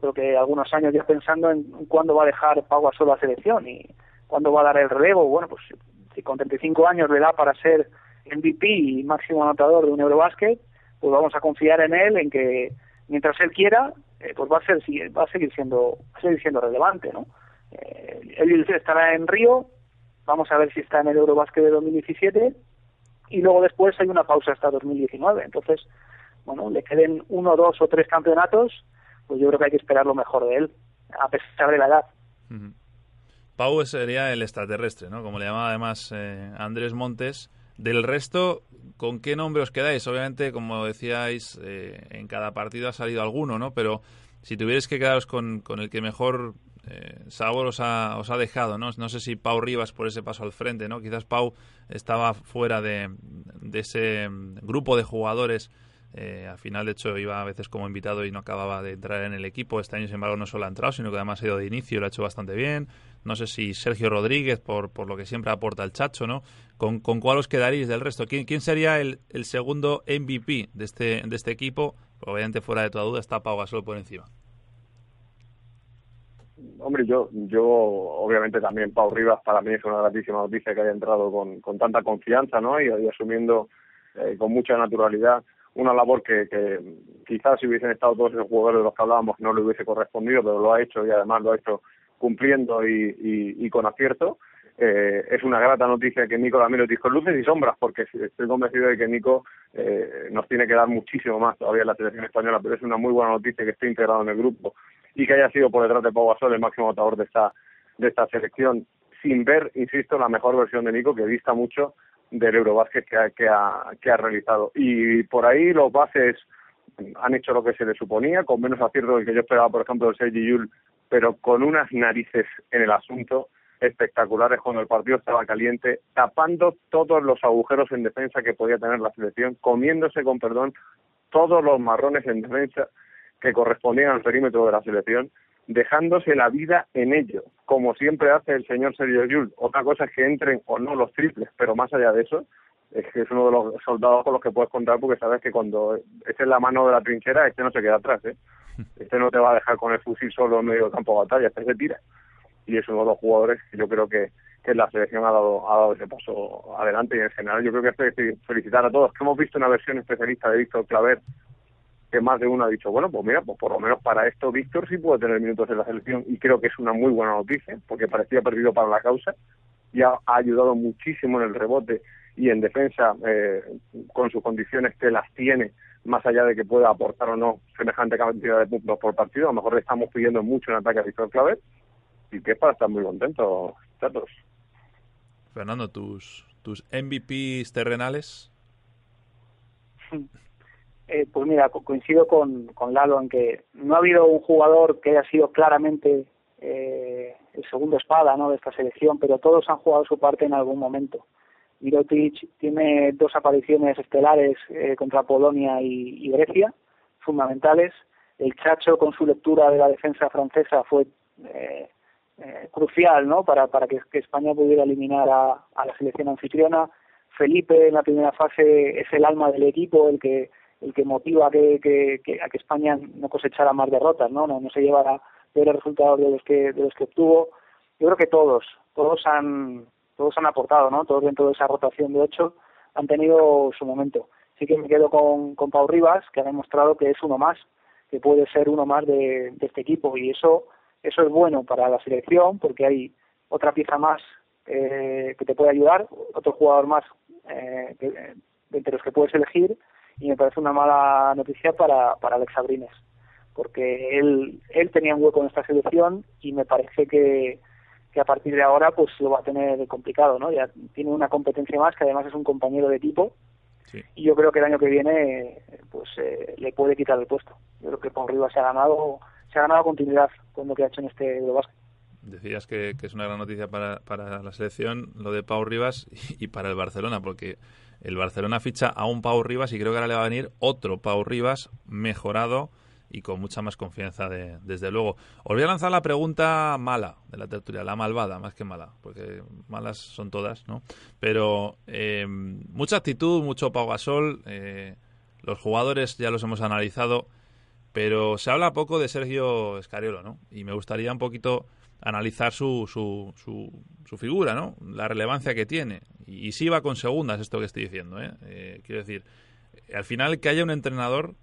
Speaker 5: creo que algunos años ya pensando en cuándo va a dejar Pau a solo la selección y cuándo va a dar el relevo. Bueno pues si con 35 años le da para ser MVP y máximo anotador de un Eurobasket, pues vamos a confiar en él, en que mientras él quiera, eh, pues va a, ser, va a seguir siendo va a seguir siendo relevante, ¿no? Eh, estará en Río, vamos a ver si está en el Eurobasket de 2017 y luego después hay una pausa hasta 2019. Entonces, bueno, le queden uno, dos o tres campeonatos, pues yo creo que hay que esperar lo mejor de él, a pesar de la edad.
Speaker 2: Pau sería el extraterrestre, ¿no? Como le llamaba además eh, Andrés Montes. Del resto, ¿con qué nombre os quedáis? Obviamente, como decíais, eh, en cada partido ha salido alguno, ¿no? Pero si tuvierais que quedaros con, con el que mejor eh, sabor os ha, os ha dejado, ¿no? No sé si Pau Rivas por ese paso al frente, ¿no? Quizás Pau estaba fuera de, ese grupo de jugadores eh, al final, de hecho, iba a veces como invitado y no acababa de entrar en el equipo. Este año, sin embargo, no solo ha entrado, sino que además ha ido de inicio lo ha hecho bastante bien. No sé si Sergio Rodríguez, por, por lo que siempre aporta el Chacho, ¿no? ¿Con, cuál os quedaréis del resto? ¿Quién, quién sería el, el segundo MVP de este, de este equipo? Obviamente, fuera de toda duda, está Pau Gasol por encima.
Speaker 4: Hombre, yo, yo obviamente también Pau Rivas para mí es una gratísima noticia que haya entrado con, con tanta confianza, ¿no? Y, asumiendo eh, con mucha naturalidad una labor que, que quizás si hubiesen estado todos esos jugadores de los que hablábamos no le hubiese correspondido, pero lo ha hecho y además lo ha hecho cumpliendo y, y, con acierto. Eh, es una grata noticia que Nico también lo dijo luces y sombras, porque estoy convencido de que Nico eh, nos tiene que dar muchísimo más todavía en la selección española, pero es una muy buena noticia que esté integrado en el grupo y que haya sido por detrás de Pau Gasol el máximo votador de esta, de esta selección, sin ver, insisto, la mejor versión de Nico, que dista mucho del Eurobásquet que ha, que, ha, que ha realizado. Y por ahí los bases han hecho lo que se les suponía, con menos acierto del que yo esperaba, por ejemplo, del Sergi Yul, pero con unas narices en el asunto espectaculares cuando el partido estaba caliente, tapando todos los agujeros en defensa que podía tener la selección, comiéndose con perdón todos los marrones en defensa que correspondían al perímetro de la selección, dejándose la vida en ello, como siempre hace el señor Sergio Llull. Otra cosa es que entren o no los triples, pero más allá de eso, es que es uno de los soldados con los que puedes contar porque sabes que cuando esté en la mano de la trinchera, este no se queda atrás, ¿eh? Este no te va a dejar con el fusil solo en medio del campo de batalla, este se tira. Y es uno de los jugadores que yo creo que, que la selección ha dado, ha dado ese paso adelante y en general yo creo que hay que felicitar a todos, que hemos visto una versión especialista de Víctor Claver que más de uno ha dicho, bueno, pues mira, pues por lo menos para esto Víctor sí puede tener minutos en la selección y creo que es una muy buena noticia porque parecía perdido para la causa y ha, ayudado muchísimo en el rebote y en defensa eh, con sus condiciones que las tiene más allá de que pueda aportar o no semejante cantidad de puntos por partido, a lo mejor le estamos pidiendo mucho en ataque a Víctor Claver y que es para estar muy contentos, chatos.
Speaker 2: Fernando, tus, tus MVPs terrenales.
Speaker 5: Eh, pues mira, coincido con, con Lalo en que no ha habido un jugador que haya sido claramente eh, el segundo espada ¿no? de esta selección, pero todos han jugado su parte en algún momento. Mirotic tiene dos apariciones estelares eh, contra Polonia y, Grecia, fundamentales. El Chacho, con su lectura de la defensa francesa, fue eh, eh, crucial ¿no? para, para que, España pudiera eliminar a, a, la selección anfitriona. Felipe, en la primera fase, es el alma del equipo, el que el que motiva que, que, a que España no cosechara más derrotas, no, no, no se llevara peores resultados de los que de los que obtuvo. Yo creo que todos, todos han todos han aportado, ¿no? Todos dentro de esa rotación de ocho han tenido su momento. Sí que me quedo con, con Pau Rivas, que ha demostrado que es uno más, que puede ser uno más de, de este equipo y eso eso es bueno para la selección porque hay otra pieza más eh, que te puede ayudar, otro jugador más eh, de, entre los que puedes elegir y me parece una mala noticia para, para Alex Abrines porque él, él tenía un hueco en esta selección y me parece que, que a partir de ahora pues lo va a tener complicado, ¿no? Ya tiene una competencia más que además es un compañero de equipo y yo creo que el año que viene pues eh, le puede quitar el puesto. Yo creo que Pau Rivas se ha ganado se ha ganado continuidad con lo que ha hecho en este Eurobasket.
Speaker 2: Decías que, es una gran noticia para, para la selección lo de Pau Rivas y, para el Barcelona, porque el Barcelona ficha a un Pau Rivas y creo que ahora le va a venir otro Pau Rivas mejorado y con mucha más confianza, de, desde luego. Os voy a lanzar la pregunta mala de la tertulia, la malvada, más que mala, porque malas son todas, ¿no? Pero eh, mucha actitud, mucho Pau Gasol, eh, los jugadores ya los hemos analizado, pero se habla poco de Sergio Escariolo, ¿no? Y me gustaría un poquito analizar su, su, su, figura, ¿no? La relevancia que tiene. Y, si va con segundas esto que estoy diciendo, ¿eh? eh quiero decir, al final que haya un entrenador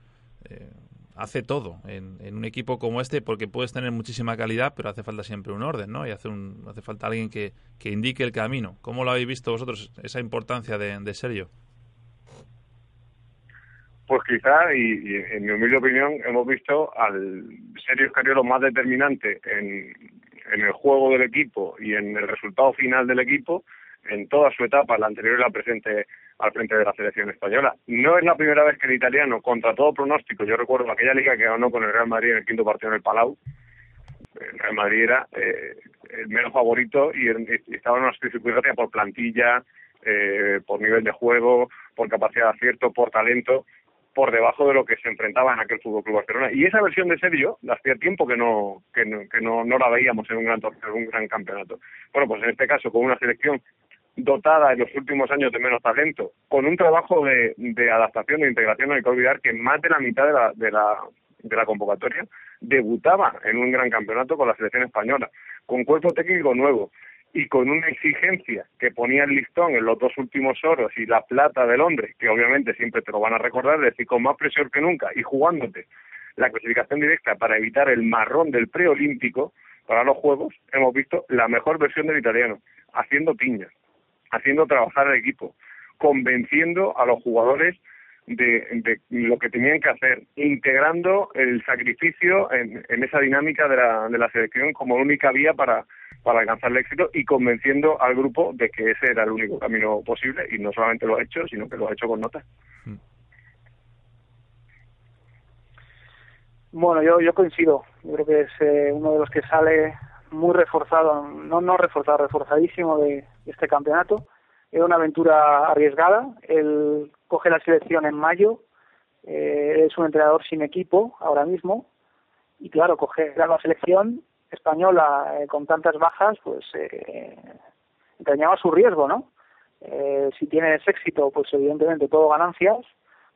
Speaker 2: hace todo en, un equipo como este porque puedes tener muchísima calidad, pero hace falta siempre un orden, ¿no? Y hace, un, hace falta alguien que, que indique el camino. ¿Cómo lo habéis visto vosotros, esa importancia de, de Sergio?
Speaker 4: Pues quizá, y, en mi humilde opinión, hemos visto al Sergio Escariolo más determinante en, en el juego del equipo y en el resultado final del equipo en toda su etapa, la anterior y la presente, al frente de la selección española. No es la primera vez que el italiano, contra todo pronóstico, yo recuerdo aquella liga que ganó con el Real Madrid en el quinto partido en el Palau, el Real Madrid era eh, el menos favorito y, estaba en una circunstancia por plantilla, eh, por nivel de juego, por capacidad de acierto, por talento, por debajo de lo que se enfrentaba en aquel Fútbol Club Barcelona. Y esa versión de Sergio, hacía tiempo que no que no, que no, no la veíamos en un gran en un gran campeonato. Bueno, pues en este caso con una selección dotada en los últimos años de menos talento, con un trabajo de, de adaptación, de integración, no hay que olvidar que más de la mitad de la, de la, de la convocatoria debutaba en un gran campeonato con la selección española, con cuerpo técnico nuevo y con una exigencia que ponía el listón en los dos últimos oros y la plata de Londres, que obviamente siempre te lo van a recordar, decir, con más presión que nunca y jugándote la clasificación directa para evitar el marrón del preolímpico para los Juegos, hemos visto la mejor versión del italiano, haciendo piñas, haciendo trabajar al equipo, convenciendo a los jugadores de, lo que tenían que hacer, integrando el sacrificio en, esa dinámica de la, de la selección como única vía para, para alcanzar el éxito y convenciendo al grupo de que ese era el único camino posible y no solamente lo ha hecho, sino que lo ha hecho con nota. Mm.
Speaker 5: Bueno, yo, yo coincido. Yo creo que es eh, uno de los que sale muy reforzado, no no reforzado, reforzadísimo de, este campeonato. Era una aventura arriesgada. Él coge la selección en mayo. Eh, es un entrenador sin equipo ahora mismo. Y claro, coger la selección española eh, con tantas bajas, pues eh, entrañaba su riesgo, ¿no? Eh, si tienes éxito, pues evidentemente todo ganancias,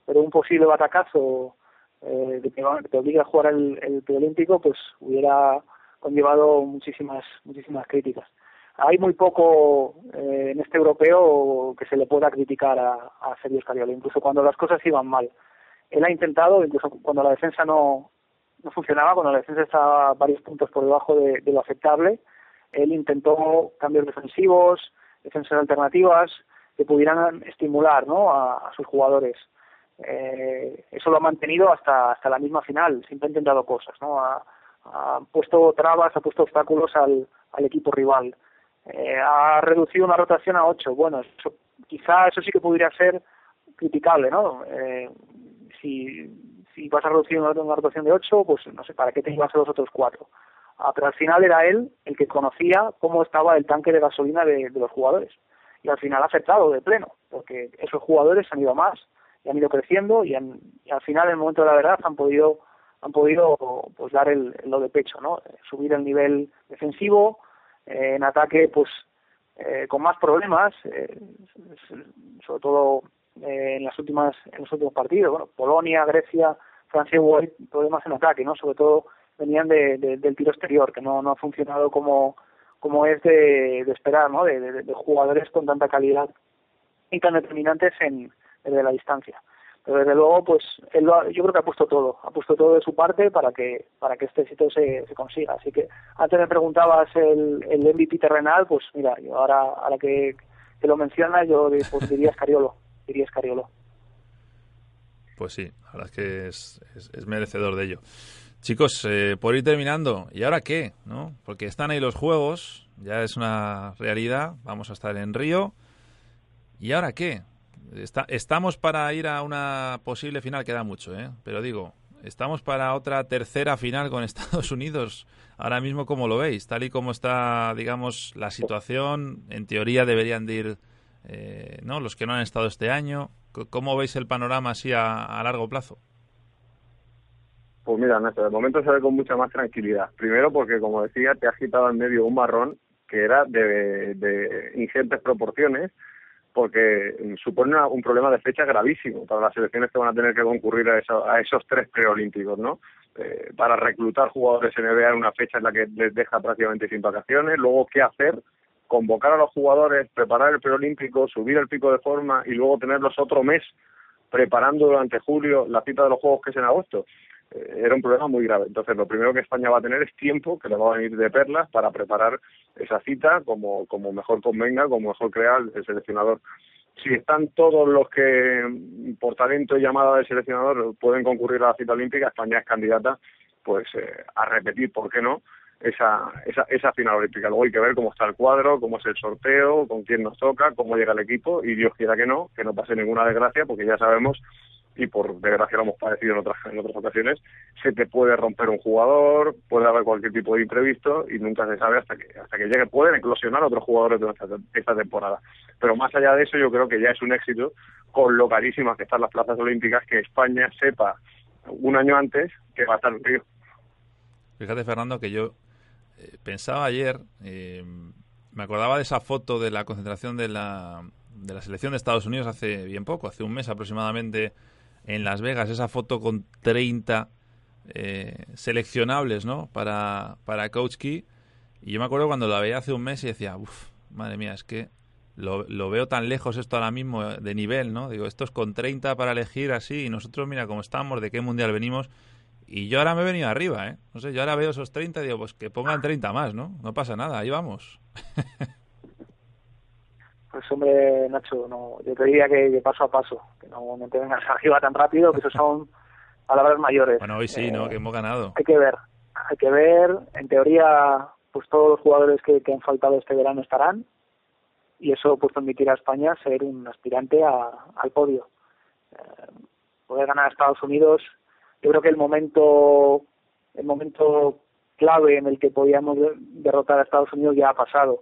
Speaker 5: pero un posible batacazo eh, de que te obliga a jugar el, el preolímpico, pues hubiera conllevado muchísimas muchísimas críticas. Hay muy poco eh, en este europeo que se le pueda criticar a, a Sergio Scariolo, incluso cuando las cosas iban mal. Él ha intentado, incluso cuando la defensa no, no funcionaba, cuando la defensa estaba varios puntos por debajo de, lo aceptable, él intentó cambios defensivos, defensas alternativas que pudieran estimular ¿no? a, sus jugadores. Eh, eso lo ha mantenido hasta hasta la misma final, siempre ha intentado cosas, ¿no? Ha, puesto trabas, ha puesto obstáculos al, al equipo rival. Eh, ha reducido una rotación a ocho. Bueno, eso, quizá eso sí que pudiera ser criticable, ¿no? Eh, si, si vas a reducir una, rotación de ocho, pues no sé, ¿para qué te ibas a los otros cuatro? Ah, pero al final era él el que conocía cómo estaba el tanque de gasolina de, los jugadores. Y al final ha aceptado de pleno, porque esos jugadores han ido más y han ido creciendo y, al final, en el momento de la verdad, han podido han podido pues dar el, lo de pecho, ¿no? Subir el nivel defensivo, eh, en ataque, pues eh, con más problemas, eh, sobre todo en las últimas en los últimos partidos, bueno, Polonia, Grecia, Francia hubo problemas en ataque, ¿no? Sobre todo venían de, del tiro exterior, que no, no ha funcionado como, como es de, esperar, ¿no? De, jugadores con tanta calidad y tan determinantes en, desde la distancia. Pero desde luego, pues él yo creo que ha puesto todo, ha puesto todo de su parte para que para que este éxito se, se consiga. Así que antes me preguntabas el, el MVP terrenal, pues mira, yo ahora a la que, que lo mencionas, yo pues, diría Escariolo, diría Escariolo.
Speaker 2: Pues sí, la verdad es que es, es merecedor de ello. Chicos, eh, por ir terminando, ¿y ahora qué? ¿No? Porque están ahí los juegos, ya es una realidad, vamos a estar en Río. ¿Y ahora qué? Está, estamos para ir a una posible final, queda mucho, ¿eh? Pero digo, estamos para otra tercera final con Estados Unidos. Ahora mismo, ¿cómo lo veis? Tal y como está, digamos, la situación, en teoría deberían de ir, eh, ¿no? Los que no han estado este año. ¿Cómo veis el panorama así a largo plazo?
Speaker 4: Pues mira, Néstor, de momento se ve con mucha más tranquilidad. Primero porque, como decía, te has quitado en medio un marrón que era de, de ingentes proporciones, porque supone un problema de fecha gravísimo para las selecciones que van a tener que concurrir a, a esos tres preolímpicos, ¿no? Eh, para reclutar jugadores NBA en una fecha en la que les deja prácticamente sin vacaciones, luego qué hacer, convocar a los jugadores, preparar el preolímpico, subir el pico de forma y luego tenerlos otro mes preparando durante julio la cita de los Juegos que es en agosto. Eh, era un problema muy grave. Entonces, lo primero que España va a tener es tiempo, que le va a venir de perlas, para preparar esa cita como, como mejor convenga, como mejor crea el, seleccionador. Si están todos los que, por talento y llamada del seleccionador, pueden concurrir a la cita olímpica, España es candidata pues eh, a repetir, ¿por qué no?, esa, esa, esa final olímpica. Luego hay que ver cómo está el cuadro, cómo es el sorteo, con quién nos toca, cómo llega el equipo y Dios quiera que no, que no pase ninguna desgracia porque ya sabemos y por desgracia lo hemos padecido en otras, en otras ocasiones, se te puede romper un jugador, puede haber cualquier tipo de imprevisto y nunca se sabe hasta que hasta que llegue. Pueden eclosionar otros jugadores esta, esta temporada. Pero más allá de eso, yo creo que ya es un éxito con lo carísimas que están las plazas olímpicas que España sepa un año antes que va a estar en Río.
Speaker 2: Fíjate, Fernando, que yo eh, pensaba ayer, eh, me acordaba de esa foto de la concentración de la, de la selección de Estados Unidos hace bien poco, hace un mes aproximadamente en Las Vegas, esa foto con 30 eh, seleccionables, ¿no? Para, para Coach Key. Y yo me acuerdo cuando la veía hace un mes y decía, uff, madre mía, es que lo, lo, veo tan lejos esto ahora mismo de nivel, ¿no? Digo, esto es con 30 para elegir así y nosotros, mira cómo estamos, de qué mundial venimos. Y yo ahora me he venido arriba, ¿eh? No sé, yo ahora veo esos 30 y digo, pues que pongan 30 más, ¿no? No pasa nada, ahí vamos.
Speaker 5: Pues hombre, Nacho, no, yo te diría que, paso a paso, que no, no te vengas arriba tan rápido, que eso son palabras mayores.
Speaker 2: Bueno, hoy sí, ¿no? Eh, que hemos ganado.
Speaker 5: Hay que ver, hay que ver. En teoría, pues todos los jugadores que, han faltado este verano estarán y eso pues permitirá a España ser un aspirante al podio. Eh, poder ganar a Estados Unidos, yo creo que el momento, el momento clave en el que podíamos derrotar a Estados Unidos ya ha pasado,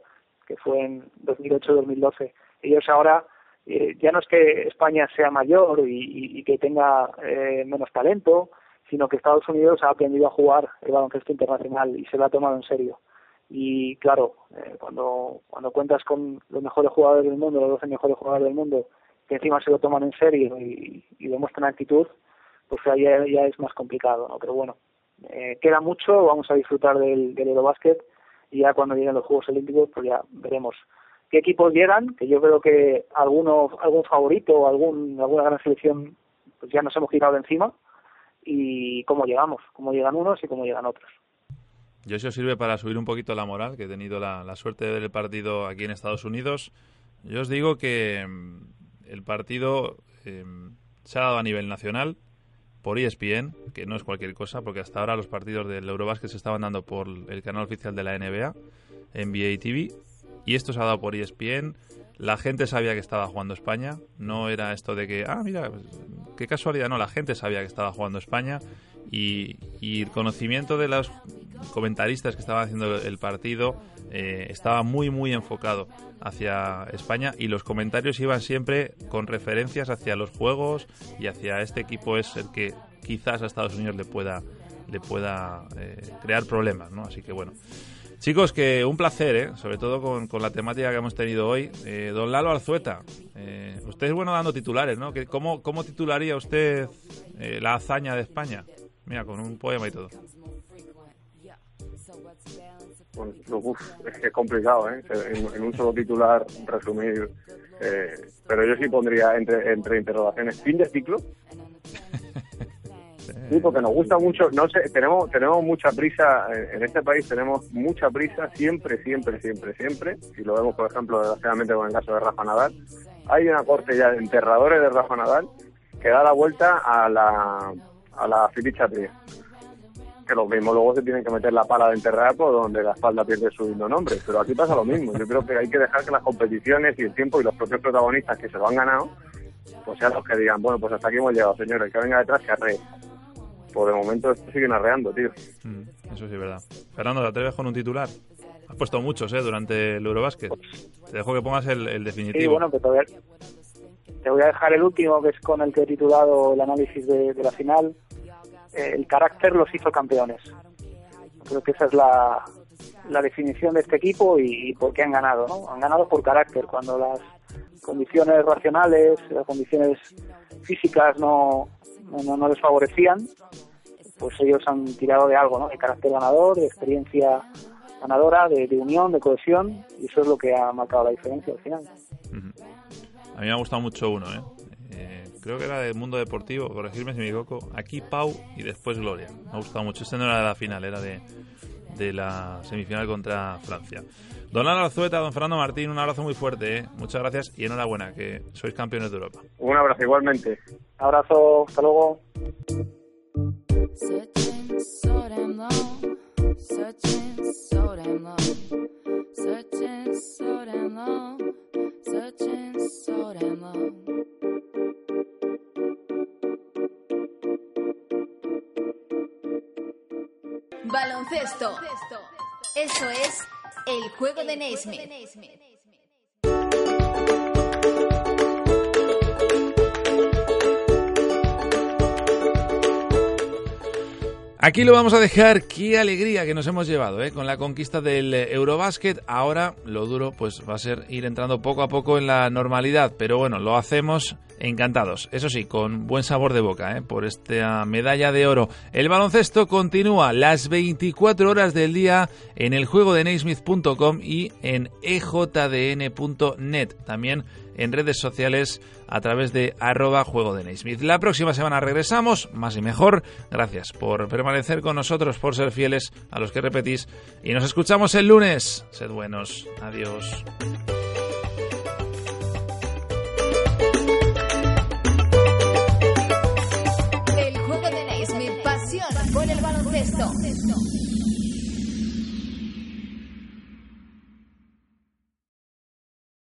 Speaker 5: que fue en 2008-2012. Ellos ahora eh, ya no es que España sea mayor y, que tenga eh, menos talento, sino que Estados Unidos ha aprendido a jugar el baloncesto internacional y se lo ha tomado en serio. Y claro, eh, cuando, cuando cuentas con los mejores jugadores del mundo, los 12 mejores jugadores del mundo, que encima se lo toman en serio y, demuestran actitud, pues ahí ya, es más complicado, ¿no? Pero bueno, queda mucho, vamos a disfrutar del, del Eurobasket y ya cuando lleguen los Juegos Olímpicos, pues ya veremos qué equipos llegan, que yo creo que alguno, algún favorito o algún, alguna gran selección pues ya nos hemos quitado encima y cómo llegamos, cómo llegan unos y cómo llegan otros.
Speaker 2: Yo eso sirve para subir un poquito la moral, que he tenido la, suerte de ver el partido aquí en Estados Unidos. Yo os digo que mm, el partido eh, se ha dado a nivel nacional por ESPN, que no es cualquier cosa, porque hasta ahora los partidos del Eurobasket se estaban dando por el canal oficial de la NBA, NBA TV, y esto se ha dado por ESPN. La gente sabía que estaba jugando España. No era esto de que, ah, mira, qué casualidad. No, la gente sabía que estaba jugando España. Y, el conocimiento de los comentaristas que estaban haciendo el partido eh, estaba muy, muy enfocado hacia España. Y los comentarios iban siempre con referencias hacia los juegos y hacia este equipo es el que quizás a Estados Unidos le pueda, le pueda eh, crear problemas, ¿no? Así que bueno. Chicos, que un placer, ¿eh? sobre todo con, la temática que hemos tenido hoy. Eh, don Lalo Arzueta, eh, usted es bueno dando titulares, ¿no? ¿Cómo, cómo titularía usted eh, la hazaña de España? Mira, con un poema y todo.
Speaker 4: Pues, es que es complicado, ¿eh? En, un solo titular resumir. pero yo sí pondría entre, entre interrogaciones, fin de ciclo. Sí, porque nos gusta mucho, no sé, tenemos tenemos mucha prisa, en este país tenemos mucha prisa siempre, siempre, siempre, siempre, si lo vemos por ejemplo desgraciadamente con el caso de Rafa Nadal, hay una corte ya de enterradores de Rafa Nadal que da la vuelta a la, a la filicha que los mismos luego se tienen que meter la pala de enterrar por donde la espalda pierde su nombre, pero aquí pasa lo mismo, yo creo que hay que dejar que las competiciones y el tiempo y los propios protagonistas que se lo han ganado, pues sean los que digan, bueno, pues hasta aquí hemos llegado, señores, que venga detrás que arree por de momento siguen arreando, tío.
Speaker 2: Mm, eso sí es verdad. Fernando, ¿te atreves con un titular? Has puesto muchos, ¿eh? Durante el Eurobasket. Te dejo que pongas el, definitivo.
Speaker 5: Sí, bueno, pues te voy, a, te voy a dejar el último, que es con el que he titulado el análisis de, la final. Eh, el carácter los hizo campeones. Creo que esa es la, definición de este equipo y, por qué han ganado, ¿no? Han ganado por carácter, cuando las condiciones racionales, las condiciones físicas no, no, les favorecían, pues ellos han tirado de algo, ¿no? De carácter ganador, de experiencia ganadora, de, unión, de cohesión, y eso es lo que ha marcado la diferencia al final.
Speaker 2: Mí me ha gustado mucho uno, ¿eh? ¿eh? creo que era del mundo deportivo, corregirme si me equivoco, aquí Pau y después Gloria. Me ha gustado mucho. Este no era de la final, era de, de la semifinal contra Francia. Don Álvaro Zueta, don Fernando Martín, un abrazo muy fuerte. ¿eh? Muchas gracias y enhorabuena, que sois campeones de Europa.
Speaker 4: Un abrazo igualmente.
Speaker 5: Abrazo, hasta luego.
Speaker 1: Baloncesto. Eso es el juego de Naismith.
Speaker 2: Aquí lo vamos a dejar. Qué alegría que nos hemos llevado ¿eh? con la conquista del Eurobasket. Ahora lo duro pues va a ser ir entrando poco a poco en la normalidad. Pero bueno, lo hacemos encantados. Eso sí, con buen sabor de boca ¿eh? por esta medalla de oro. El baloncesto continúa las 24 horas del día en el juego de Naismith.com y en ejdn.net. También en redes sociales a través de arroba juego de Naismith. La próxima semana regresamos, más y mejor. Gracias por permanecer con nosotros, por ser fieles a los que repetís. Y nos escuchamos el lunes. Sed buenos. Adiós.
Speaker 1: El